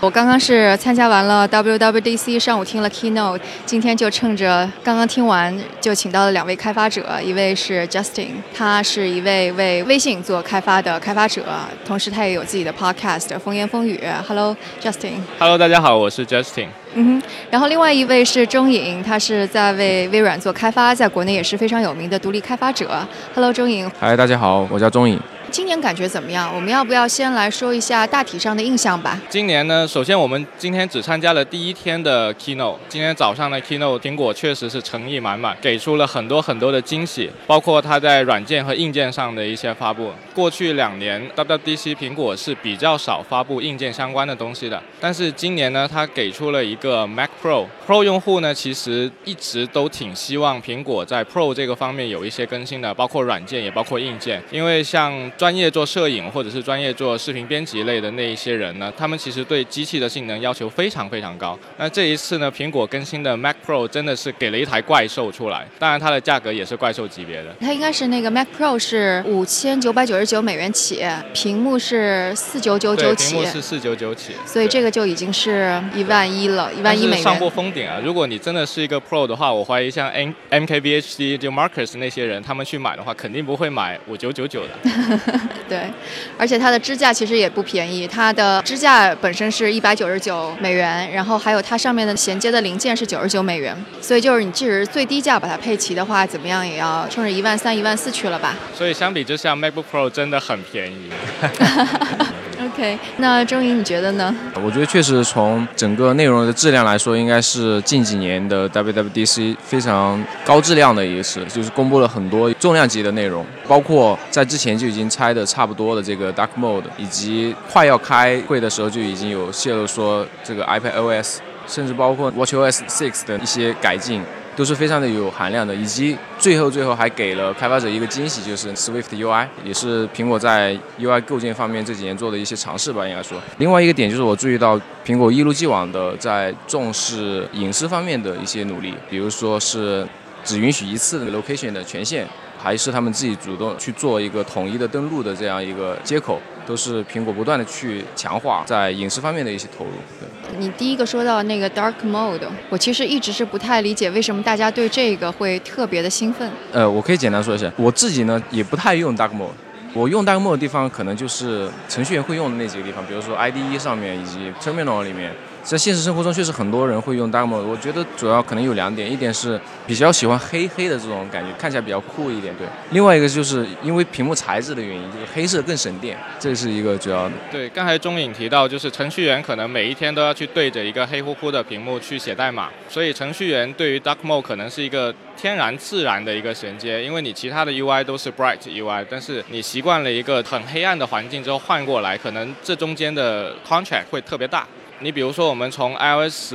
我刚刚是参加完了 WWDC，上午听了 Keynote，今天就趁着刚刚听完，就请到了两位开发者，一位是 Justin，他是一位为微信做开发的开发者，同时他也有自己的 Podcast《风言风语》。Hello，Justin。Hello，大家好，我是 Justin。嗯哼，然后另外一位是钟颖，他是在为微软做开发，在国内也是非常有名的独立开发者。Hello，钟颖。嗨，大家好，我叫钟颖。今年感觉怎么样？我们要不要先来说一下大体上的印象吧？今年呢，首先我们今天只参加了第一天的 keynote。今天早上的 keynote，苹果确实是诚意满满，给出了很多很多的惊喜，包括它在软件和硬件上的一些发布。过去两年，WWDC 苹果是比较少发布硬件相关的东西的，但是今年呢，它给出了一个 Mac Pro。Pro 用户呢，其实一直都挺希望苹果在 Pro 这个方面有一些更新的，包括软件也包括硬件，因为像专业做摄影或者是专业做视频编辑类的那一些人呢，他们其实对机器的性能要求非常非常高。那这一次呢，苹果更新的 Mac Pro 真的是给了一台怪兽出来，当然它的价格也是怪兽级别的。它应该是那个 Mac Pro 是五千九百九十九美元起，屏幕是四九九九起，屏幕是四九九起，所以这个就已经是一万一了，一万一美元。上过封顶啊！如果你真的是一个 Pro 的话，我怀疑像 M M K B H D 就 Marcus 那些人，他们去买的话，肯定不会买五九九九的。对，而且它的支架其实也不便宜，它的支架本身是一百九十九美元，然后还有它上面的衔接的零件是九十九美元，所以就是你即使最低价把它配齐的话，怎么样也要冲着一万三、一万四去了吧？所以相比之下，MacBook Pro 真的很便宜。OK，那钟颖你觉得呢？我觉得确实从整个内容的质量来说，应该是近几年的 WWDC 非常高质量的一次，就是公布了很多重量级的内容，包括在之前就已经拆的差不多的这个 Dark Mode，以及快要开会的时候就已经有泄露说这个 iPad OS，甚至包括 WatchOS 6的一些改进。都是非常的有含量的，以及最后最后还给了开发者一个惊喜，就是 Swift UI，也是苹果在 UI 构建方面这几年做的一些尝试吧，应该说。另外一个点就是我注意到苹果一如既往的在重视隐私方面的一些努力，比如说是只允许一次 location 的权限。还是他们自己主动去做一个统一的登录的这样一个接口，都是苹果不断的去强化在隐私方面的一些投入。你第一个说到那个 Dark Mode，我其实一直是不太理解为什么大家对这个会特别的兴奋。呃，我可以简单说一下，我自己呢也不太用 Dark Mode，我用 Dark Mode 的地方可能就是程序员会用的那几个地方，比如说 IDE 上面以及 Terminal 里面。在现实生活中，确实很多人会用 Dark Mode。我觉得主要可能有两点，一点是比较喜欢黑黑的这种感觉，看起来比较酷一点，对。另外一个就是因为屏幕材质的原因，就是黑色更省电，这是一个主要的。对，刚才钟颖提到，就是程序员可能每一天都要去对着一个黑乎乎的屏幕去写代码，所以程序员对于 Dark Mode 可能是一个天然自然的一个衔接，因为你其他的 UI 都是 Bright UI，但是你习惯了一个很黑暗的环境之后换过来，可能这中间的 contract 会特别大。你比如说，我们从 iOS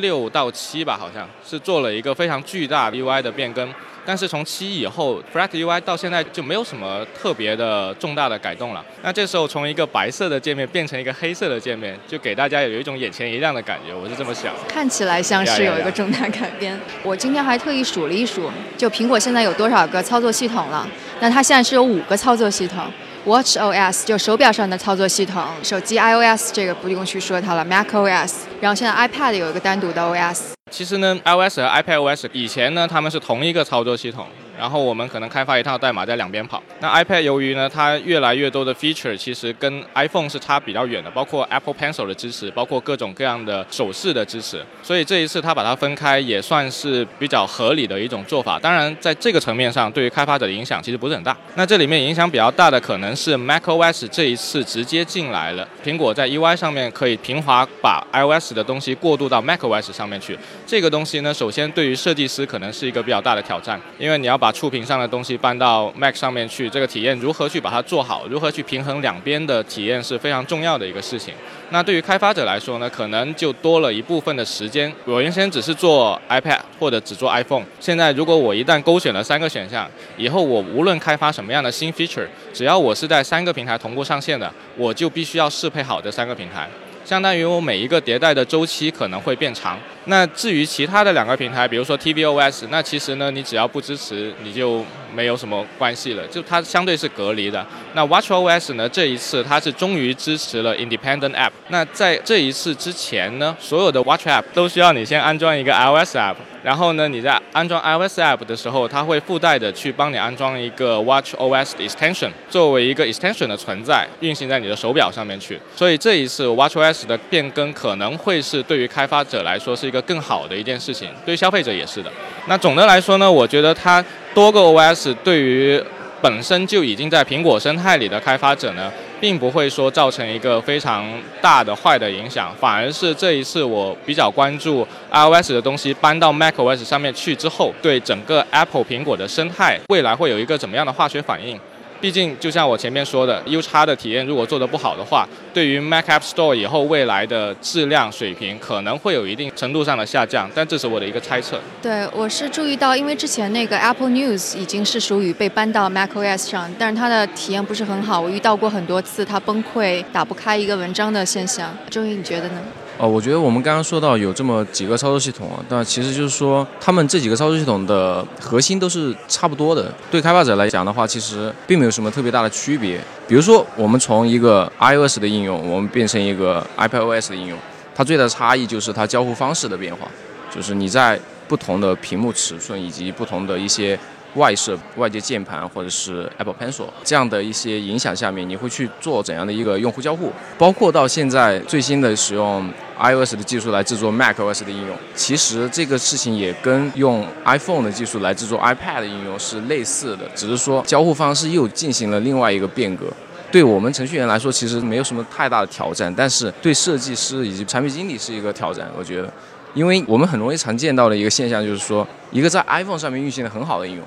六到七吧，好像是做了一个非常巨大的 UI 的变更，但是从七以后，Flat UI 到现在就没有什么特别的重大的改动了。那这时候从一个白色的界面变成一个黑色的界面，就给大家有一种眼前一亮的感觉，我是这么想。看起来像是有一个重大改变。我今天还特意数了一数，就苹果现在有多少个操作系统了？那它现在是有五个操作系统。Watch OS 就手表上的操作系统，手机 iOS 这个不用去说它了，Mac OS，然后现在 iPad 有一个单独的 OS。其实呢，iOS 和 iPad OS 以前呢，他们是同一个操作系统。然后我们可能开发一套代码在两边跑。那 iPad 由于呢，它越来越多的 feature 其实跟 iPhone 是差比较远的，包括 Apple Pencil 的支持，包括各种各样的手势的支持。所以这一次它把它分开，也算是比较合理的一种做法。当然，在这个层面上，对于开发者的影响其实不是很大。那这里面影响比较大的可能是 macOS 这一次直接进来了，苹果在 UI 上面可以平滑把 iOS 的东西过渡到 macOS 上面去。这个东西呢，首先对于设计师可能是一个比较大的挑战，因为你要把把触屏上的东西搬到 Mac 上面去，这个体验如何去把它做好，如何去平衡两边的体验是非常重要的一个事情。那对于开发者来说呢，可能就多了一部分的时间。我原先只是做 iPad 或者只做 iPhone，现在如果我一旦勾选了三个选项，以后我无论开发什么样的新 feature，只要我是在三个平台同步上线的，我就必须要适配好这三个平台。相当于我每一个迭代的周期可能会变长。那至于其他的两个平台，比如说 tvOS，那其实呢，你只要不支持，你就没有什么关系了，就它相对是隔离的。那 watchOS 呢，这一次它是终于支持了 Independent App。那在这一次之前呢，所有的 Watch App 都需要你先安装一个 iOS App，然后呢，你在安装 iOS App 的时候，它会附带的去帮你安装一个 watchOS 的 extension，作为一个 extension 的存在，运行在你的手表上面去。所以这一次 watchOS 的变更可能会是对于开发者来说是一个更好的一件事情，对消费者也是的。那总的来说呢，我觉得它多个 OS 对于本身就已经在苹果生态里的开发者呢，并不会说造成一个非常大的坏的影响，反而是这一次我比较关注 iOS 的东西搬到 macOS 上面去之后，对整个 Apple 苹果的生态未来会有一个怎么样的化学反应。毕竟，就像我前面说的，U 叉的体验如果做得不好的话，对于 Mac App Store 以后未来的质量水平可能会有一定程度上的下降。但这是我的一个猜测。对，我是注意到，因为之前那个 Apple News 已经是属于被搬到 Mac OS 上，但是它的体验不是很好。我遇到过很多次它崩溃、打不开一个文章的现象。周宇，你觉得呢？哦，我觉得我们刚刚说到有这么几个操作系统啊，但其实就是说，他们这几个操作系统的核心都是差不多的。对开发者来讲的话，其实并没有什么特别大的区别。比如说，我们从一个 iOS 的应用，我们变成一个 iPadOS 的应用，它最大的差异就是它交互方式的变化，就是你在不同的屏幕尺寸以及不同的一些。外设、外接键盘或者是 Apple Pencil 这样的一些影响下面，你会去做怎样的一个用户交互？包括到现在最新的使用 iOS 的技术来制作 macOS 的应用，其实这个事情也跟用 iPhone 的技术来制作 iPad 的应用是类似的，只是说交互方式又进行了另外一个变革。对我们程序员来说，其实没有什么太大的挑战，但是对设计师以及产品经理是一个挑战。我觉得，因为我们很容易常见到的一个现象就是说，一个在 iPhone 上面运行的很好的应用。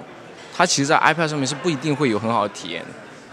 它其实，在 iPad 上面是不一定会有很好的体验的。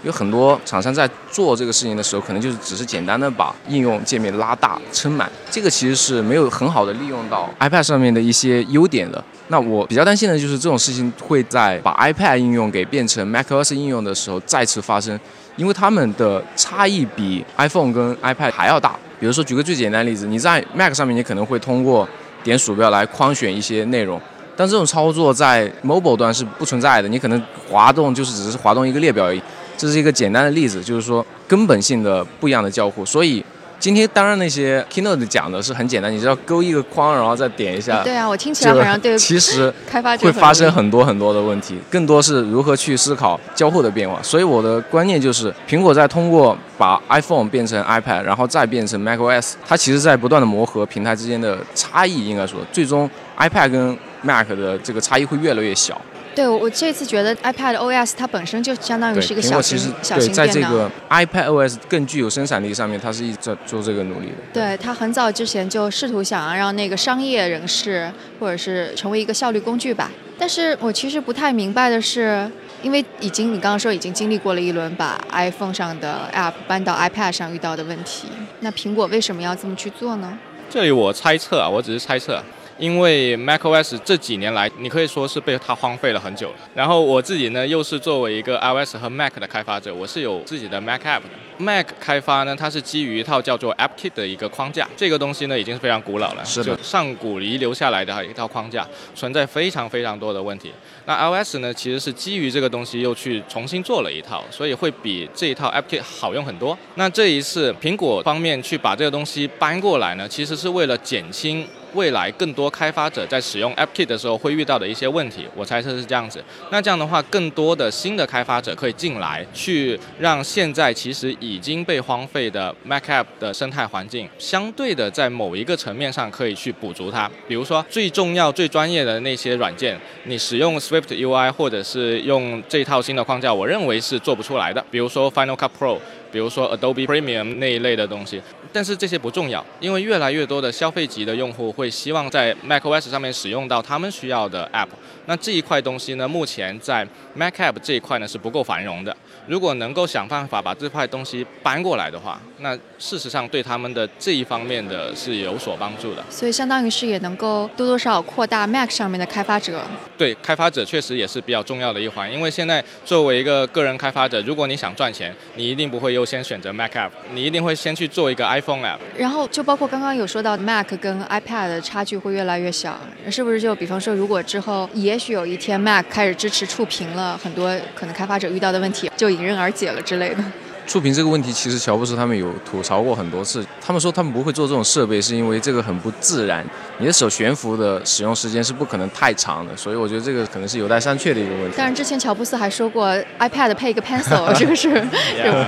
有很多厂商在做这个事情的时候，可能就是只是简单的把应用界面拉大、撑满，这个其实是没有很好的利用到 iPad 上面的一些优点的。那我比较担心的就是这种事情会在把 iPad 应用给变成 macOS 应用的时候再次发生，因为它们的差异比 iPhone 跟 iPad 还要大。比如说，举个最简单的例子，你在 Mac 上面，你可能会通过点鼠标来框选一些内容。但这种操作在 mobile 端是不存在的，你可能滑动就是只是滑动一个列表而已，这是一个简单的例子，就是说根本性的不一样的交互。所以今天当然那些 keynote 讲的是很简单，你只要勾一个框，然后再点一下。对啊，我听起来好像对。其实 开发会发生很多很多的问题，更多是如何去思考交互的变化。所以我的观念就是，苹果在通过把 iPhone 变成 iPad，然后再变成 macOS，它其实在不断的磨合平台之间的差异，应该说最终 iPad 跟 Mac 的这个差异会越来越小。对，我这次觉得 iPad OS 它本身就相当于是一个小型小型电脑。在这个 iPad OS 更具有生产力上面，它是一直在做这个努力的。对，它很早之前就试图想要让那个商业人士或者是成为一个效率工具吧。但是我其实不太明白的是，因为已经你刚刚说已经经历过了一轮把 iPhone 上的 App 搬到 iPad 上遇到的问题，那苹果为什么要这么去做呢？这里我猜测啊，我只是猜测。因为 macOS 这几年来，你可以说是被它荒废了很久了。然后我自己呢，又是作为一个 iOS 和 Mac 的开发者，我是有自己的 Mac App 的。Mac 开发呢，它是基于一套叫做 AppKit 的一个框架，这个东西呢已经是非常古老了，就上古遗留下来的一套框架，存在非常非常多的问题。那 iOS 呢，其实是基于这个东西又去重新做了一套，所以会比这一套 AppKit 好用很多。那这一次苹果方面去把这个东西搬过来呢，其实是为了减轻。未来更多开发者在使用 AppKit 的时候会遇到的一些问题，我猜测是这样子。那这样的话，更多的新的开发者可以进来，去让现在其实已经被荒废的 Mac App 的生态环境，相对的在某一个层面上可以去补足它。比如说最重要、最专业的那些软件，你使用 Swift UI 或者是用这套新的框架，我认为是做不出来的。比如说 Final Cut Pro。比如说 Adobe Premium 那一类的东西。但是这些不重要，因为越来越多的消费级的用户会希望在 macOS 上面使用到他们需要的 App。那这一块东西呢，目前在 Mac App 这一块呢是不够繁荣的。如果能够想办法把这块东西搬过来的话，那事实上对他们的这一方面的是有所帮助的。所以相当于是也能够多多少少扩大 Mac 上面的开发者。对，开发者确实也是比较重要的一环，因为现在作为一个个人开发者，如果你想赚钱，你一定不会优先选择 Mac App，你一定会先去做一个 iPhone App。然后就包括刚刚有说到 Mac 跟 iPad 的差距会越来越小，是不是？就比方说，如果之后也许有一天 Mac 开始支持触屏了，很多可能开发者遇到的问题就迎刃而解了之类的。触屏这个问题，其实乔布斯他们有吐槽过很多次。他们说他们不会做这种设备，是因为这个很不自然，你的手悬浮的使用时间是不可能太长的。所以我觉得这个可能是有待商榷的一个问题。但是之前乔布斯还说过，iPad 配一个 Pencil，这个是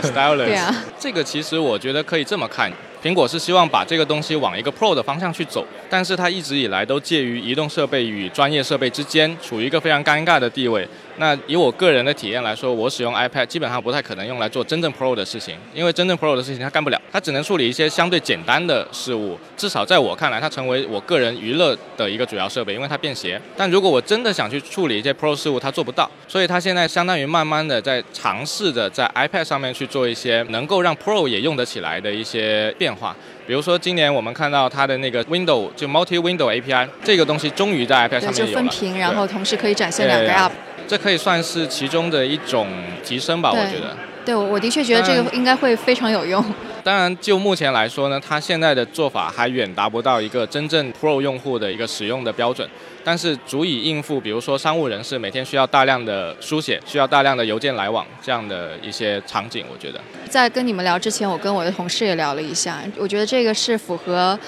stylus。对啊，这个其实我觉得可以这么看。苹果是希望把这个东西往一个 Pro 的方向去走，但是它一直以来都介于移动设备与专业设备之间，处于一个非常尴尬的地位。那以我个人的体验来说，我使用 iPad 基本上不太可能用来做真正 Pro 的事情，因为真正 Pro 的事情它干不了，它只能处理一些相对简单的事物。至少在我看来，它成为我个人娱乐的一个主要设备，因为它便携。但如果我真的想去处理一些 Pro 事务，它做不到。所以它现在相当于慢慢的在尝试着在 iPad 上面去做一些能够让 Pro 也用得起来的一些变化。比如说今年我们看到它的那个 Window 就 Multi Window API 这个东西终于在 iPad 上面有了。就分屏，然后同时可以展现两个 App。这可以算是其中的一种提升吧，我觉得。对，我的确觉得这个应该会非常有用。当然，就目前来说呢，它现在的做法还远达不到一个真正 Pro 用户的一个使用的标准，但是足以应付，比如说商务人士每天需要大量的书写、需要大量的邮件来往这样的一些场景，我觉得。在跟你们聊之前，我跟我的同事也聊了一下，我觉得这个是符合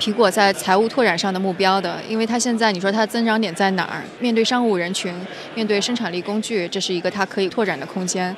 苹果在财务拓展上的目标的，因为它现在你说它的增长点在哪儿？面对商务人群，面对生产力工具，这是一个它可以拓展的空间。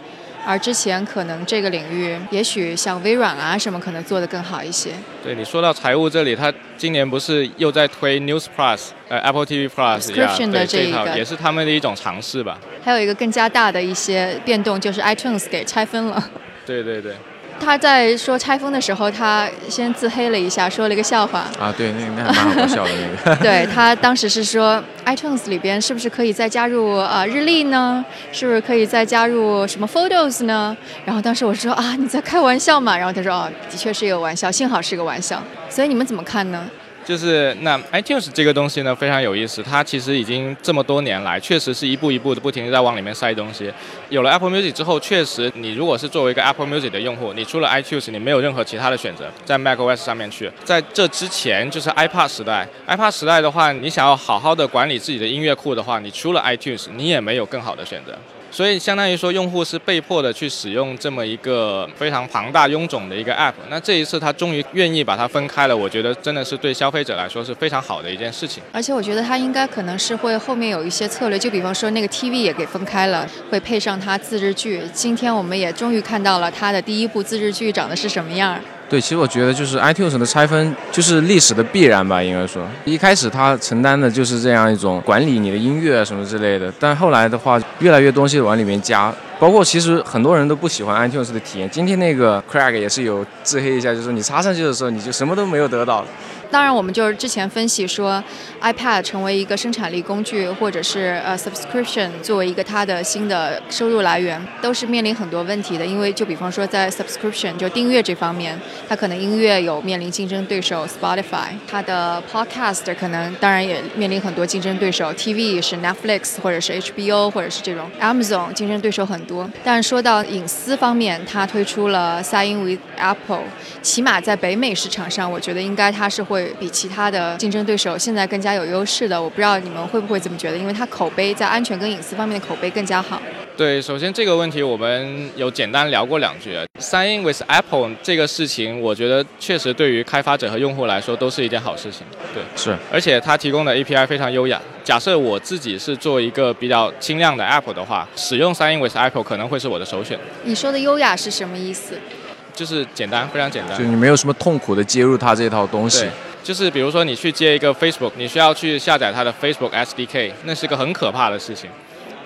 而之前可能这个领域，也许像微软啊什么，可能做得更好一些。对你说到财务这里，它今年不是又在推 News Plus，呃 Apple TV Plus 的这一个，也是他们的一种尝试吧。还有一个更加大的一些变动，就是 iTunes 给拆分了。对对对。他在说拆封的时候，他先自黑了一下，说了一个笑话。啊，对，那那还蛮好笑的那个。对他当时是说，iTunes 里边是不是可以再加入呃日历呢？是不是可以再加入什么 Photos 呢？然后当时我说啊，你在开玩笑嘛？然后他说哦，的确是一个玩笑，幸好是个玩笑。所以你们怎么看呢？就是那 iTunes 这个东西呢，非常有意思。它其实已经这么多年来，确实是一步一步的不停的在往里面塞东西。有了 Apple Music 之后，确实你如果是作为一个 Apple Music 的用户，你除了 iTunes，你没有任何其他的选择，在 macOS 上面去。在这之前，就是 iPad 时代。iPad 时代的话，你想要好好的管理自己的音乐库的话，你除了 iTunes，你也没有更好的选择。所以相当于说，用户是被迫的去使用这么一个非常庞大臃肿的一个 App。那这一次他终于愿意把它分开了，我觉得真的是对消费者来说是非常好的一件事情。而且我觉得他应该可能是会后面有一些策略，就比方说那个 TV 也给分开了，会配上它自制剧。今天我们也终于看到了它的第一部自制剧长得是什么样。对，其实我觉得就是 iTunes 的拆分就是历史的必然吧，应该说，一开始它承担的就是这样一种管理你的音乐什么之类的，但后来的话，越来越东西往里面加，包括其实很多人都不喜欢 iTunes 的体验。今天那个 Craig 也是有自黑一下，就是你插上去的时候，你就什么都没有得到。当然，我们就是之前分析说，iPad 成为一个生产力工具，或者是呃 subscription 作为一个它的新的收入来源，都是面临很多问题的。因为就比方说在 subscription 就订阅这方面，它可能音乐有面临竞争对手 Spotify，它的 podcast 可能当然也面临很多竞争对手，TV 是 Netflix 或者是 HBO 或者是这种 Amazon 竞争对手很多。但说到隐私方面，它推出了 Sign with Apple，起码在北美市场上，我觉得应该它是会。会比其他的竞争对手现在更加有优势的，我不知道你们会不会这么觉得，因为它口碑在安全跟隐私方面的口碑更加好。对，首先这个问题我们有简单聊过两句。Sign with Apple 这个事情，我觉得确实对于开发者和用户来说都是一件好事情。对，是，而且它提供的 API 非常优雅。假设我自己是做一个比较轻量的 App 的话，使用 Sign with Apple 可能会是我的首选。你说的优雅是什么意思？就是简单，非常简单。就你没有什么痛苦的接入它这套东西。就是比如说你去接一个 Facebook，你需要去下载它的 Facebook SDK，那是个很可怕的事情。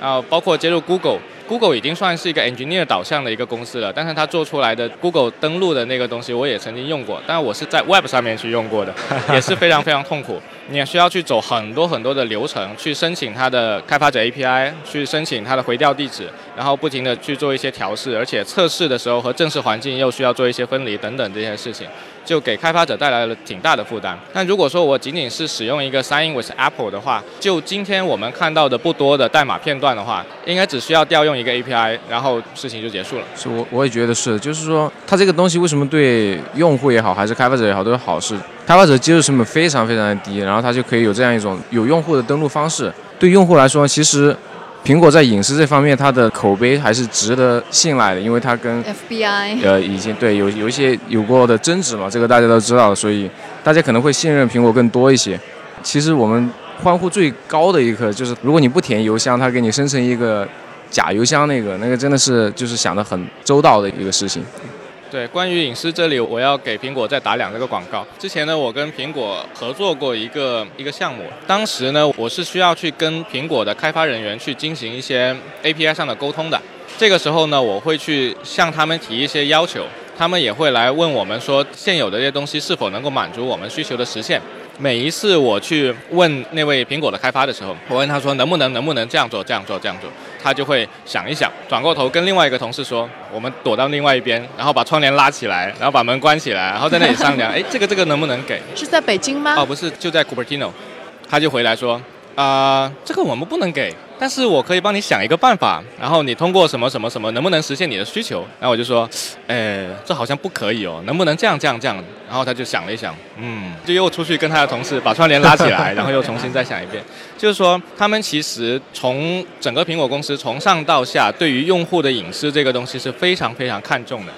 然后包括接入 Google。Google 已经算是一个 engineer 导向的一个公司了，但是它做出来的 Google 登录的那个东西，我也曾经用过，但我是在 Web 上面去用过的，也是非常非常痛苦。你也需要去走很多很多的流程，去申请它的开发者 API，去申请它的回调地址，然后不停的去做一些调试，而且测试的时候和正式环境又需要做一些分离等等这些事情。就给开发者带来了挺大的负担。但如果说我仅仅是使用一个 Sign with Apple 的话，就今天我们看到的不多的代码片段的话，应该只需要调用一个 API，然后事情就结束了。是我我也觉得是，就是说它这个东西为什么对用户也好，还是开发者也好都是好事？开发者接受成本非常非常的低，然后它就可以有这样一种有用户的登录方式。对用户来说，其实。苹果在隐私这方面，它的口碑还是值得信赖的，因为它跟 FBI 呃已经对有有一些有过的争执嘛，这个大家都知道，所以大家可能会信任苹果更多一些。其实我们欢呼最高的一刻就是，如果你不填邮箱，它给你生成一个假邮箱，那个那个真的是就是想的很周到的一个事情。对，关于隐私这里，我要给苹果再打两个广告。之前呢，我跟苹果合作过一个一个项目，当时呢，我是需要去跟苹果的开发人员去进行一些 API 上的沟通的。这个时候呢，我会去向他们提一些要求，他们也会来问我们说，现有的这些东西是否能够满足我们需求的实现。每一次我去问那位苹果的开发的时候，我问他说能不能能不能这样做这样做这样做，他就会想一想，转过头跟另外一个同事说，我们躲到另外一边，然后把窗帘拉起来，然后把门关起来，然后在那里商量，哎，这个这个能不能给？是在北京吗？哦，不是，就在 Cupertino，他就回来说，啊，这个我们不能给。但是我可以帮你想一个办法，然后你通过什么什么什么，能不能实现你的需求？然后我就说，哎，这好像不可以哦，能不能这样这样这样？然后他就想了一想，嗯，就又出去跟他的同事把窗帘拉起来，然后又重新再想一遍。就是说，他们其实从整个苹果公司从上到下，对于用户的隐私这个东西是非常非常看重的。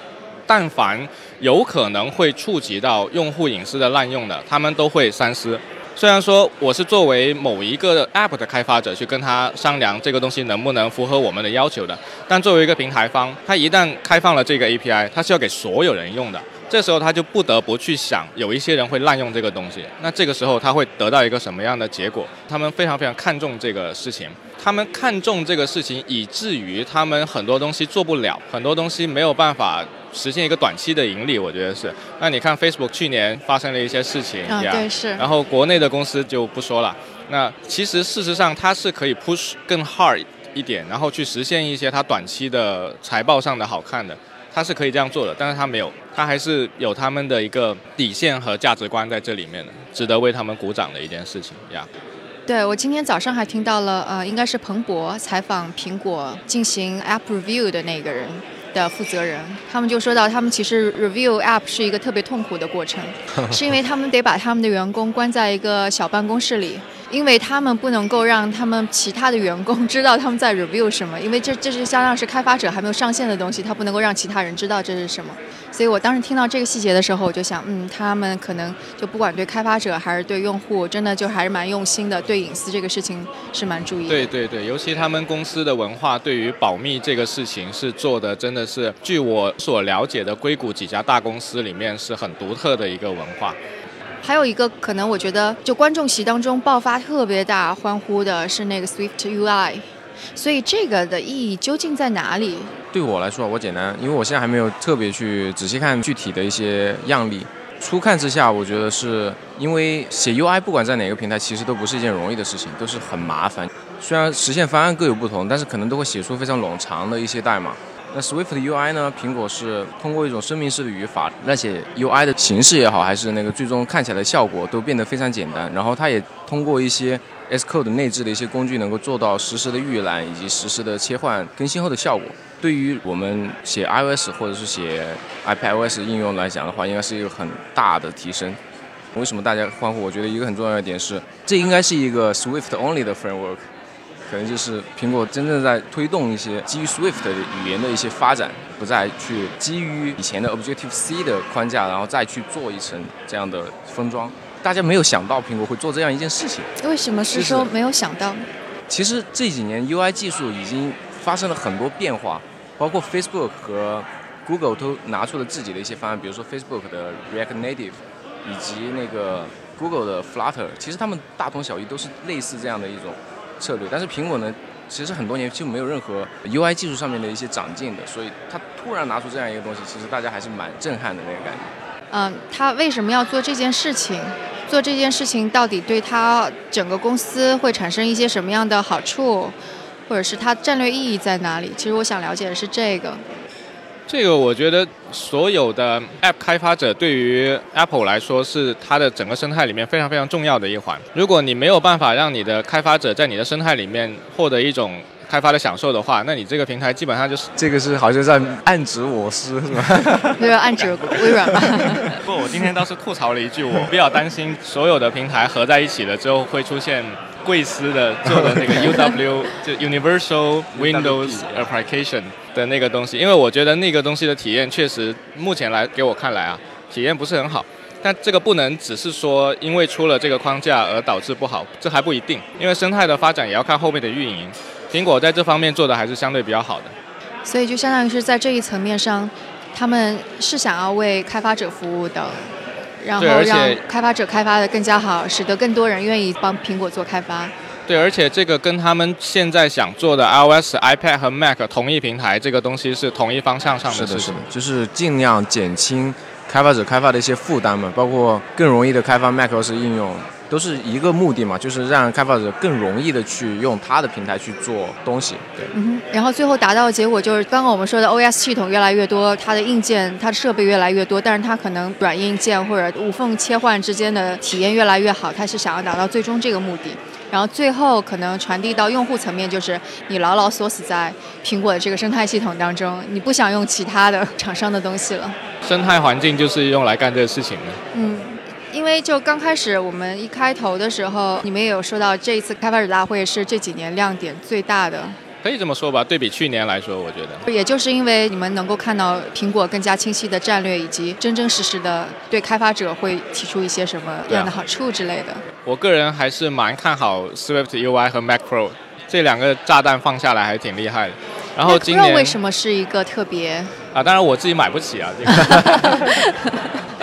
但凡有可能会触及到用户隐私的滥用的，他们都会三思。虽然说我是作为某一个 App 的开发者去跟他商量这个东西能不能符合我们的要求的，但作为一个平台方，他一旦开放了这个 API，它是要给所有人用的。这时候他就不得不去想，有一些人会滥用这个东西，那这个时候他会得到一个什么样的结果？他们非常非常看重这个事情，他们看重这个事情，以至于他们很多东西做不了，很多东西没有办法。实现一个短期的盈利，我觉得是。那你看 Facebook 去年发生了一些事情，啊对是。然后国内的公司就不说了。那其实事实上它是可以 push 更 hard 一点，然后去实现一些它短期的财报上的好看的，它是可以这样做的。但是它没有，它还是有他们的一个底线和价值观在这里面的，值得为他们鼓掌的一件事情呀。对我今天早上还听到了，呃，应该是彭博采访苹果进行 App Review 的那个人。的负责人，他们就说到，他们其实 review app 是一个特别痛苦的过程，是因为他们得把他们的员工关在一个小办公室里。因为他们不能够让他们其他的员工知道他们在 review 什么，因为这这是相当是开发者还没有上线的东西，他不能够让其他人知道这是什么。所以我当时听到这个细节的时候，我就想，嗯，他们可能就不管对开发者还是对用户，真的就还是蛮用心的，对隐私这个事情是蛮注意的。对对对，尤其他们公司的文化对于保密这个事情是做的，真的是据我所了解的硅谷几家大公司里面是很独特的一个文化。还有一个可能，我觉得就观众席当中爆发特别大欢呼的是那个 Swift UI，所以这个的意义究竟在哪里？对我来说，我简单，因为我现在还没有特别去仔细看具体的一些样例。初看之下，我觉得是因为写 UI 不管在哪个平台，其实都不是一件容易的事情，都是很麻烦。虽然实现方案各有不同，但是可能都会写出非常冗长的一些代码。那 Swift 的 UI 呢？苹果是通过一种生命式的语法，那些 UI 的形式也好，还是那个最终看起来的效果，都变得非常简单。然后它也通过一些 Xcode 内置的一些工具，能够做到实时的预览以及实时的切换更新后的效果。对于我们写 iOS 或者是写 iPadOS 应用来讲的话，应该是一个很大的提升。为什么大家欢呼？我觉得一个很重要的点是，这应该是一个 Swift only 的 framework。可能就是苹果真正在推动一些基于 Swift 的语言的一些发展，不再去基于以前的 Objective C 的框架，然后再去做一层这样的封装。大家没有想到苹果会做这样一件事情。为什么是说没有想到？其实这几年 UI 技术已经发生了很多变化，包括 Facebook 和 Google 都拿出了自己的一些方案，比如说 Facebook 的 React Native，以及那个 Google 的 Flutter，其实他们大同小异，都是类似这样的一种。策略，但是苹果呢，其实很多年就没有任何 UI 技术上面的一些长进的，所以他突然拿出这样一个东西，其实大家还是蛮震撼的那个感觉。嗯，他为什么要做这件事情？做这件事情到底对他整个公司会产生一些什么样的好处，或者是它战略意义在哪里？其实我想了解的是这个。这个我觉得所有的 App 开发者对于 Apple 来说是它的整个生态里面非常非常重要的一环。如果你没有办法让你的开发者在你的生态里面获得一种开发的享受的话，那你这个平台基本上就是这个是好像在暗指我司是吧？没有暗指微软吧？不，我今天倒是吐槽了一句，我比较担心所有的平台合在一起了之后会出现。贵司的做的那个 UW 就 Universal Windows Application 的那个东西，因为我觉得那个东西的体验确实目前来给我看来啊，体验不是很好。但这个不能只是说因为出了这个框架而导致不好，这还不一定，因为生态的发展也要看后面的运营。苹果在这方面做的还是相对比较好的。所以就相当于是在这一层面上，他们是想要为开发者服务的。然后让开发者开发的更加好，使得更多人愿意帮苹果做开发。对，而且这个跟他们现在想做的 iOS、iPad 和 Mac 同一平台这个东西是同一方向上的。是的，是的，就是尽量减轻开发者开发的一些负担嘛，包括更容易的开发 macOS 应用。都是一个目的嘛，就是让开发者更容易的去用他的平台去做东西。对，嗯然后最后达到的结果就是，刚刚我们说的 OS 系统越来越多，它的硬件、它的设备越来越多，但是它可能软硬件或者无缝切换之间的体验越来越好，它是想要达到最终这个目的。然后最后可能传递到用户层面，就是你牢牢锁死在苹果的这个生态系统当中，你不想用其他的厂商的东西了。生态环境就是用来干这个事情的。嗯。因为就刚开始我们一开头的时候，你们也有说到这一次开发者大会是这几年亮点最大的，可以这么说吧？对比去年来说，我觉得，也就是因为你们能够看到苹果更加清晰的战略，以及真真实实的对开发者会提出一些什么样的好处之类的。我个人还是蛮看好 Swift UI 和 Mac Pro 这两个炸弹放下来还挺厉害的。然后今年为什么是一个特别？啊，当然我自己买不起啊。这个。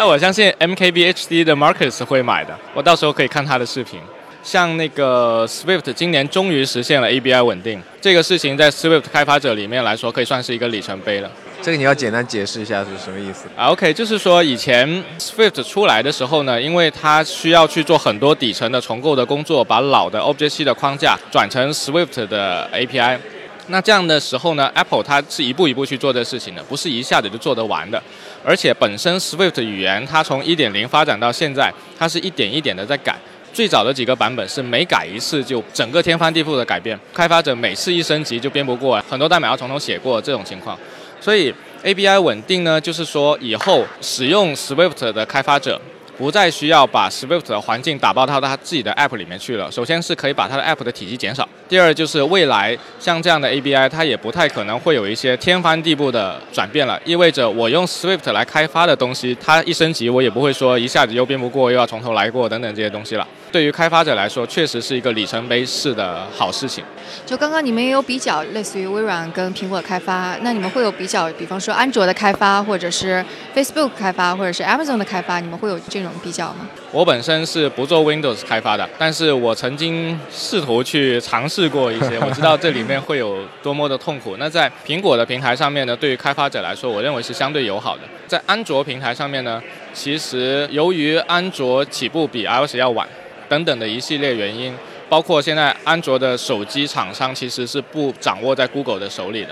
那我相信 MKBHD 的 Marcus 会买的，我到时候可以看他的视频。像那个 Swift 今年终于实现了 ABI 稳定，这个事情在 Swift 开发者里面来说，可以算是一个里程碑了。这个你要简单解释一下是什么意思啊？OK，就是说以前 Swift 出来的时候呢，因为它需要去做很多底层的重构的工作，把老的 Object-C 的框架转成 Swift 的 API。那这样的时候呢，Apple 它是一步一步去做这事情的，不是一下子就做得完的。而且本身 Swift 语言它从1.0发展到现在，它是一点一点的在改。最早的几个版本是每改一次就整个天翻地覆的改变，开发者每次一升级就编不过，很多代码要从头写过这种情况。所以 ABI 稳定呢，就是说以后使用 Swift 的开发者。不再需要把 Swift 的环境打包到它自己的 App 里面去了。首先是可以把它的 App 的体积减少。第二就是未来像这样的 ABI，它也不太可能会有一些天翻地覆的转变了。意味着我用 Swift 来开发的东西，它一升级我也不会说一下子又变不过，又要从头来过等等这些东西了。对于开发者来说，确实是一个里程碑式的好事情。就刚刚你们也有比较，类似于微软跟苹果开发，那你们会有比较，比方说安卓的开发，或者是 Facebook 开发，或者是 Amazon 的开发，你们会有这种比较吗？我本身是不做 Windows 开发的，但是我曾经试图去尝试过一些，我知道这里面会有多么的痛苦。那在苹果的平台上面呢，对于开发者来说，我认为是相对友好的。在安卓平台上面呢，其实由于安卓起步比 iOS 要晚。等等的一系列原因，包括现在安卓的手机厂商其实是不掌握在 Google 的手里的，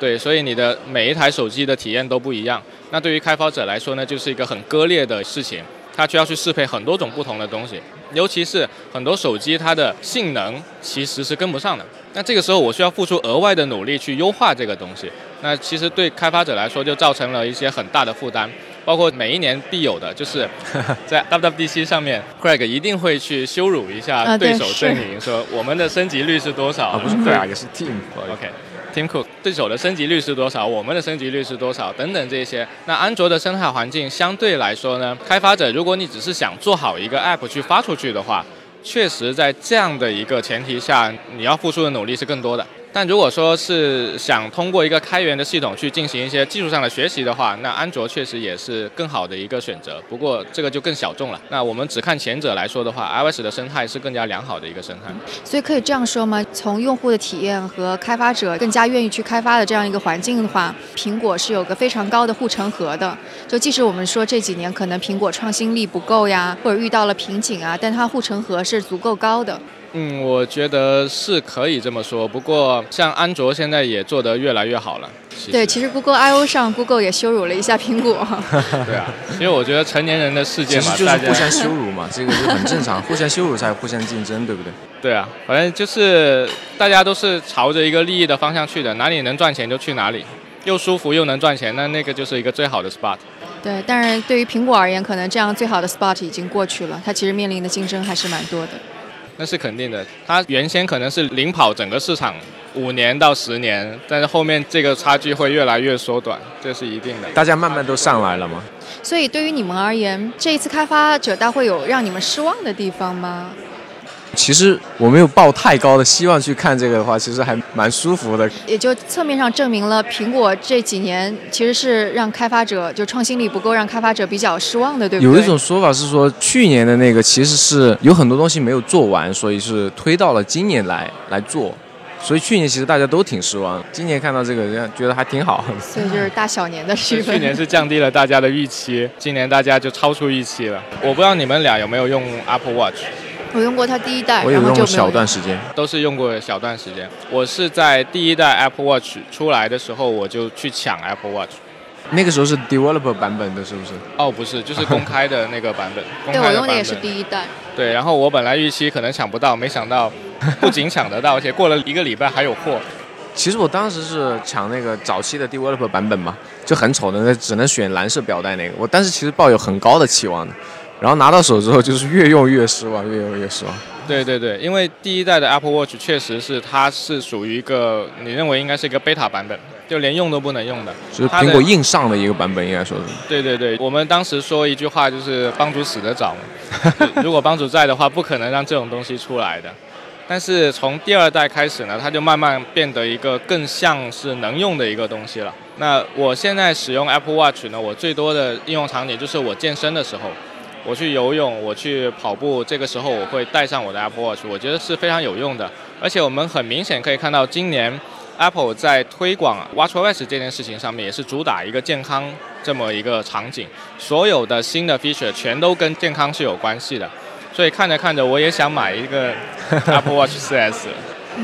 对，所以你的每一台手机的体验都不一样。那对于开发者来说呢，就是一个很割裂的事情，它需要去适配很多种不同的东西，尤其是很多手机它的性能其实是跟不上的。那这个时候我需要付出额外的努力去优化这个东西，那其实对开发者来说就造成了一些很大的负担。包括每一年必有的，就是 在 WWDC 上面，Craig 一定会去羞辱一下对手阵营，说我们的升级率是多少？啊不是 Craig，也是 Team。OK，Team Cook，对手的升级率是多少？我们的升级率是多少？等等这些。那安卓的生态环境相对来说呢，开发者如果你只是想做好一个 App 去发出去的话，确实在这样的一个前提下，你要付出的努力是更多的。但如果说是想通过一个开源的系统去进行一些技术上的学习的话，那安卓确实也是更好的一个选择。不过这个就更小众了。那我们只看前者来说的话，iOS 的生态是更加良好的一个生态。所以可以这样说吗？从用户的体验和开发者更加愿意去开发的这样一个环境的话，苹果是有个非常高的护城河的。就即使我们说这几年可能苹果创新力不够呀，或者遇到了瓶颈啊，但它护城河是足够高的。嗯，我觉得是可以这么说。不过，像安卓现在也做得越来越好了。对，其实 Google I O 上，Google 也羞辱了一下苹果。对啊，因为我觉得成年人的世界嘛，就是 互相羞辱嘛，这个就很正常，互相羞辱才互相竞争，对不对？对啊，反正就是大家都是朝着一个利益的方向去的，哪里能赚钱就去哪里，又舒服又能赚钱，那那个就是一个最好的 spot。对，但是对于苹果而言，可能这样最好的 spot 已经过去了，它其实面临的竞争还是蛮多的。那是肯定的，它原先可能是领跑整个市场五年到十年，但是后面这个差距会越来越缩短，这是一定的。大家慢慢都上来了吗？所以对于你们而言，这一次开发者大会有让你们失望的地方吗？其实我没有抱太高的希望去看这个的话，其实还蛮舒服的。也就侧面上证明了苹果这几年其实是让开发者就创新力不够，让开发者比较失望的，对不对？有一种说法是说，去年的那个其实是有很多东西没有做完，所以是推到了今年来来做。所以去年其实大家都挺失望，今年看到这个，人觉得还挺好。所以就是大小年的区分。去年是降低了大家的预期，今年大家就超出预期了。我不知道你们俩有没有用 Apple Watch。我用过它第一代，我有用小段时间，都是用过小段时间。我是在第一代 Apple Watch 出来的时候，我就去抢 Apple Watch。那个时候是 Developer 版本的，是不是？哦，不是，就是公开的那个版本。对，我用的也是第一代。对，然后我本来预期可能抢不到，没想到不仅抢得到，而且过了一个礼拜还有货。其实我当时是抢那个早期的 Developer 版本嘛，就很丑的，那只能选蓝色表带那个。我当时其实抱有很高的期望的。然后拿到手之后，就是越用越失望，越用越失望。对对对，因为第一代的 Apple Watch 确实是它是属于一个你认为应该是一个 beta 版本，就连用都不能用的，就是苹果硬上的一个版本，应该说是。对对对，我们当时说一句话就是帮主死得早嘛，如果帮主在的话，不可能让这种东西出来的。但是从第二代开始呢，它就慢慢变得一个更像是能用的一个东西了。那我现在使用 Apple Watch 呢，我最多的应用场景就是我健身的时候。我去游泳，我去跑步，这个时候我会带上我的 Apple Watch，我觉得是非常有用的。而且我们很明显可以看到，今年 Apple 在推广 WatchOS 这件事情上面，也是主打一个健康这么一个场景。所有的新的 feature 全都跟健康是有关系的。所以看着看着，我也想买一个 Apple Watch 4S。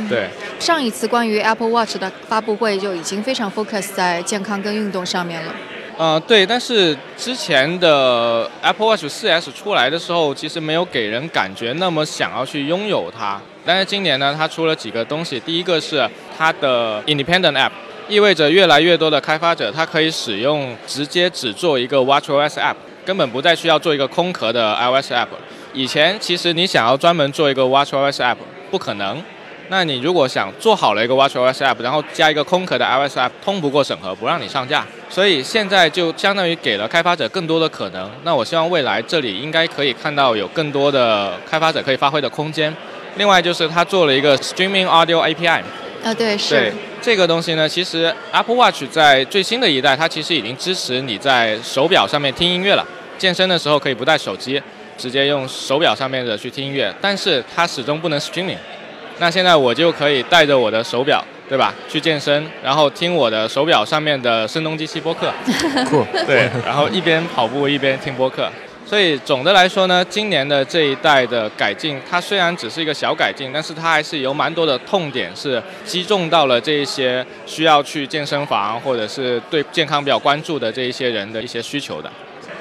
对，上一次关于 Apple Watch 的发布会就已经非常 focus 在健康跟运动上面了。呃，对，但是之前的 Apple Watch 4S 出来的时候，其实没有给人感觉那么想要去拥有它。但是今年呢，它出了几个东西，第一个是它的 Independent App，意味着越来越多的开发者，它可以使用直接只做一个 WatchOS App，根本不再需要做一个空壳的 iOS App。以前其实你想要专门做一个 WatchOS App，不可能。那你如果想做好了一个 WatchOS App，然后加一个空壳的 iOS App，通不过审核，不让你上架。所以现在就相当于给了开发者更多的可能。那我希望未来这里应该可以看到有更多的开发者可以发挥的空间。另外就是他做了一个 Streaming Audio API。啊，对，是。这个东西呢，其实 Apple Watch 在最新的一代，它其实已经支持你在手表上面听音乐了。健身的时候可以不带手机，直接用手表上面的去听音乐，但是它始终不能 Streaming。那现在我就可以带着我的手表，对吧？去健身，然后听我的手表上面的声东击西播客，酷。对，然后一边跑步一边听播客。所以总的来说呢，今年的这一代的改进，它虽然只是一个小改进，但是它还是有蛮多的痛点，是击中到了这一些需要去健身房或者是对健康比较关注的这一些人的一些需求的。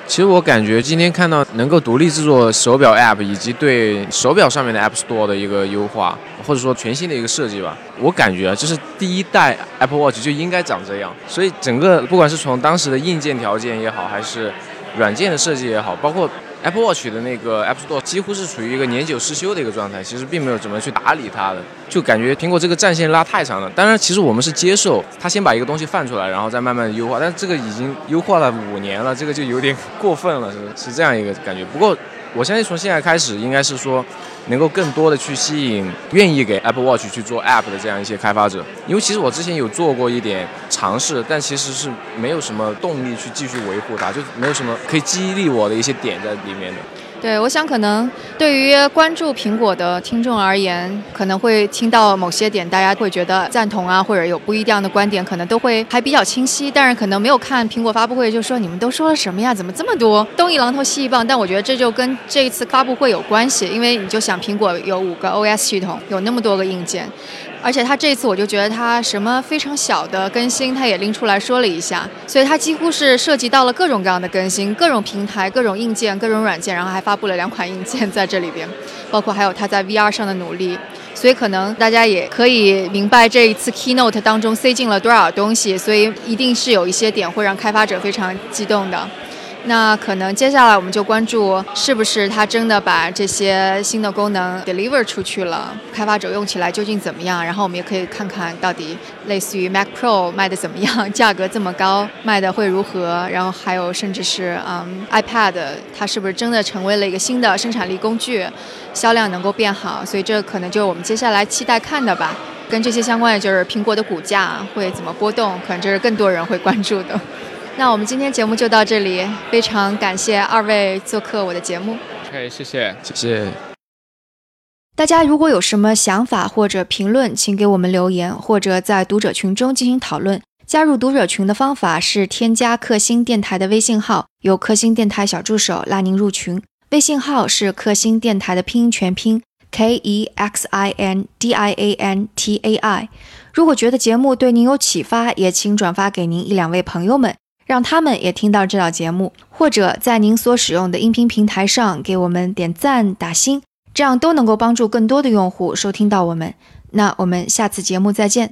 其实我感觉今天看到能够独立制作手表 App，以及对手表上面的 App Store 的一个优化，或者说全新的一个设计吧，我感觉啊，就是第一代 Apple Watch 就应该长这样。所以整个不管是从当时的硬件条件也好，还是软件的设计也好，包括。Apple Watch 的那个 App Store 几乎是处于一个年久失修的一个状态，其实并没有怎么去打理它的，就感觉苹果这个战线拉太长了。当然，其实我们是接受它先把一个东西放出来，然后再慢慢优化，但这个已经优化了五年了，这个就有点过分了，是是这样一个感觉。不过我相信从现在开始，应该是说能够更多的去吸引愿意给 Apple Watch 去做 App 的这样一些开发者。因为其实我之前有做过一点尝试，但其实是没有什么动力去继续维护它，就没有什么可以激励我的一些点在里面的。对，我想可能对于关注苹果的听众而言，可能会听到某些点，大家会觉得赞同啊，或者有不一样的观点，可能都会还比较清晰。但是可能没有看苹果发布会，就说你们都说了什么呀？怎么这么多东一榔头西一棒？但我觉得这就跟这一次发布会有关系，因为你就想苹果有五个 OS 系统，有那么多个硬件。而且他这次我就觉得他什么非常小的更新，他也拎出来说了一下，所以他几乎是涉及到了各种各样的更新，各种平台、各种硬件、各种软件，然后还发布了两款硬件在这里边，包括还有他在 VR 上的努力，所以可能大家也可以明白这一次 Keynote 当中塞进了多少东西，所以一定是有一些点会让开发者非常激动的。那可能接下来我们就关注是不是它真的把这些新的功能 deliver 出去了，开发者用起来究竟怎么样？然后我们也可以看看到底类似于 Mac Pro 卖的怎么样，价格这么高，卖的会如何？然后还有甚至是嗯 iPad 它是不是真的成为了一个新的生产力工具，销量能够变好？所以这可能就是我们接下来期待看的吧。跟这些相关的就是苹果的股价会怎么波动，可能这是更多人会关注的。那我们今天节目就到这里，非常感谢二位做客我的节目。OK，谢谢，谢谢。大家如果有什么想法或者评论，请给我们留言，或者在读者群中进行讨论。加入读者群的方法是添加克星电台的微信号，有克星电台小助手拉您入群。微信号是克星电台的拼音全拼 K E X I N D I A N T A I。如果觉得节目对您有启发，也请转发给您一两位朋友们。让他们也听到这档节目，或者在您所使用的音频平台上给我们点赞打星，这样都能够帮助更多的用户收听到我们。那我们下次节目再见。